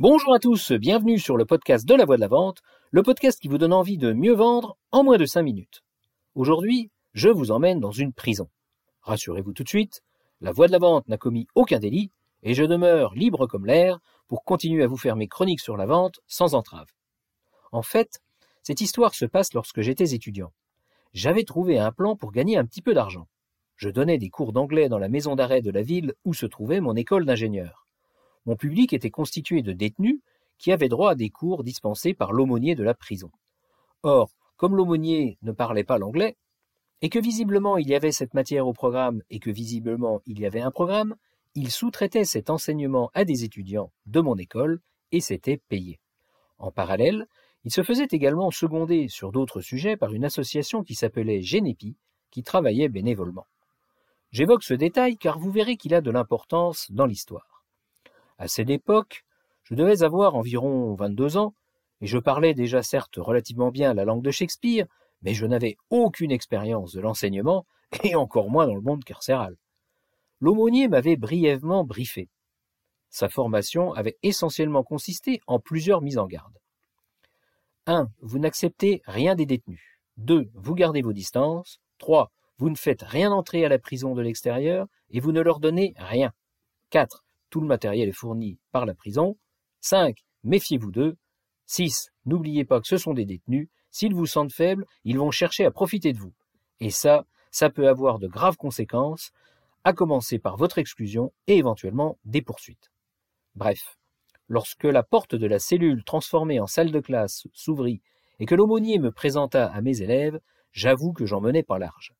Bonjour à tous, bienvenue sur le podcast de la voix de la vente, le podcast qui vous donne envie de mieux vendre en moins de 5 minutes. Aujourd'hui, je vous emmène dans une prison. Rassurez-vous tout de suite, la voix de la vente n'a commis aucun délit et je demeure libre comme l'air pour continuer à vous faire mes chroniques sur la vente sans entrave. En fait, cette histoire se passe lorsque j'étais étudiant. J'avais trouvé un plan pour gagner un petit peu d'argent. Je donnais des cours d'anglais dans la maison d'arrêt de la ville où se trouvait mon école d'ingénieur. Mon public était constitué de détenus qui avaient droit à des cours dispensés par l'aumônier de la prison. Or, comme l'aumônier ne parlait pas l'anglais, et que visiblement il y avait cette matière au programme et que visiblement il y avait un programme, il sous-traitait cet enseignement à des étudiants de mon école et s'était payé. En parallèle, il se faisait également seconder sur d'autres sujets par une association qui s'appelait Génépi, qui travaillait bénévolement. J'évoque ce détail car vous verrez qu'il a de l'importance dans l'histoire. À cette époque, je devais avoir environ 22 ans, et je parlais déjà certes relativement bien la langue de Shakespeare, mais je n'avais aucune expérience de l'enseignement, et encore moins dans le monde carcéral. L'aumônier m'avait brièvement briefé. Sa formation avait essentiellement consisté en plusieurs mises en garde. 1. Vous n'acceptez rien des détenus. 2. Vous gardez vos distances. 3. Vous ne faites rien entrer à la prison de l'extérieur et vous ne leur donnez rien. 4. Tout le matériel est fourni par la prison. 5. Méfiez-vous d'eux. 6. N'oubliez pas que ce sont des détenus. S'ils vous sentent faibles, ils vont chercher à profiter de vous. Et ça, ça peut avoir de graves conséquences, à commencer par votre exclusion et éventuellement des poursuites. Bref, lorsque la porte de la cellule transformée en salle de classe s'ouvrit et que l'aumônier me présenta à mes élèves, j'avoue que j'en menais pas large.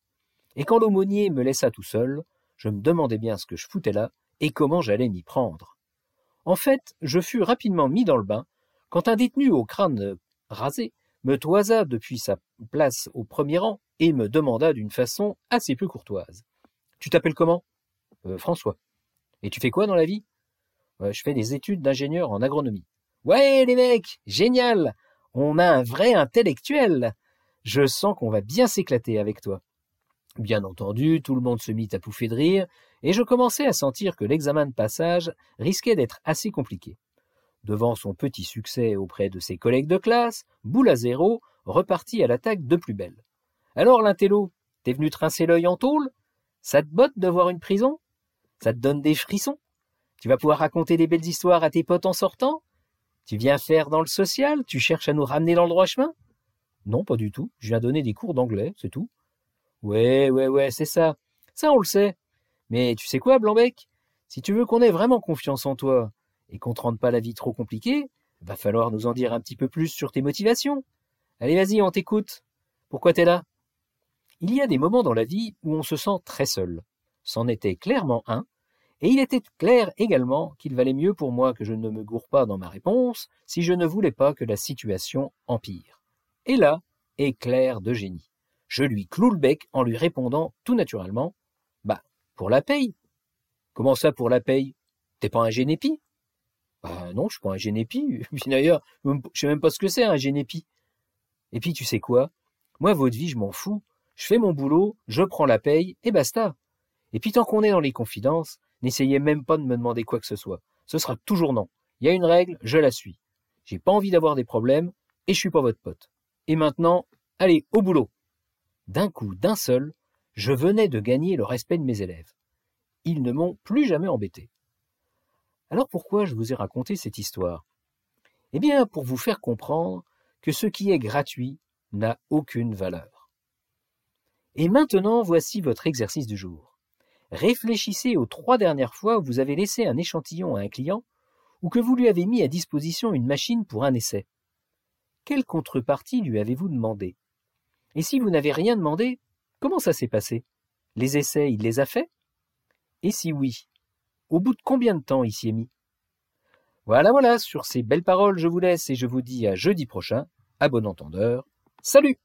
Et quand l'aumônier me laissa tout seul, je me demandais bien ce que je foutais là et comment j'allais m'y prendre. En fait, je fus rapidement mis dans le bain quand un détenu au crâne rasé me toisa depuis sa place au premier rang et me demanda d'une façon assez peu courtoise. Tu t'appelles comment? Euh, François. Et tu fais quoi dans la vie? Je fais des études d'ingénieur en agronomie. Ouais, les mecs, génial On a un vrai intellectuel Je sens qu'on va bien s'éclater avec toi. Bien entendu, tout le monde se mit à pouffer de rire, et je commençais à sentir que l'examen de passage risquait d'être assez compliqué. Devant son petit succès auprès de ses collègues de classe, Boule à zéro repartit à l'attaque de plus belle. Alors, l'intello, t'es venu trincer l'œil en tôle? Ça te botte de voir une prison? Ça te donne des frissons? Tu vas pouvoir raconter des belles histoires à tes potes en sortant? Tu viens faire dans le social? Tu cherches à nous ramener dans le droit chemin? Non, pas du tout. Je viens donner des cours d'anglais, c'est tout. Ouais, ouais, ouais, c'est ça. Ça, on le sait. Mais tu sais quoi, Blanbec Si tu veux qu'on ait vraiment confiance en toi et qu'on te rende pas la vie trop compliquée, va falloir nous en dire un petit peu plus sur tes motivations. Allez, vas-y, on t'écoute. Pourquoi t'es là? Il y a des moments dans la vie où on se sent très seul. C'en était clairement un, et il était clair également qu'il valait mieux pour moi que je ne me gourre pas dans ma réponse si je ne voulais pas que la situation empire. Et là, éclair de génie. Je lui cloue le bec en lui répondant tout naturellement Bah, pour la paye. Comment ça pour la paye? T'es pas un génépi? Bah non, je suis pas un génépi. D'ailleurs, je sais même pas ce que c'est un génépi. Et puis tu sais quoi? Moi, votre vie, je m'en fous je fais mon boulot, je prends la paye, et basta. Et puis tant qu'on est dans les confidences, n'essayez même pas de me demander quoi que ce soit. Ce sera toujours non. Il y a une règle, je la suis. J'ai pas envie d'avoir des problèmes, et je suis pas votre pote. Et maintenant, allez, au boulot. D'un coup, d'un seul, je venais de gagner le respect de mes élèves. Ils ne m'ont plus jamais embêté. Alors pourquoi je vous ai raconté cette histoire? Eh bien, pour vous faire comprendre que ce qui est gratuit n'a aucune valeur. Et maintenant, voici votre exercice du jour. Réfléchissez aux trois dernières fois où vous avez laissé un échantillon à un client ou que vous lui avez mis à disposition une machine pour un essai. Quelle contrepartie lui avez-vous demandé? Et si vous n'avez rien demandé, comment ça s'est passé? Les essais, il les a faits? Et si oui, au bout de combien de temps il s'y est mis? Voilà, voilà, sur ces belles paroles, je vous laisse et je vous dis à jeudi prochain. À bon entendeur. Salut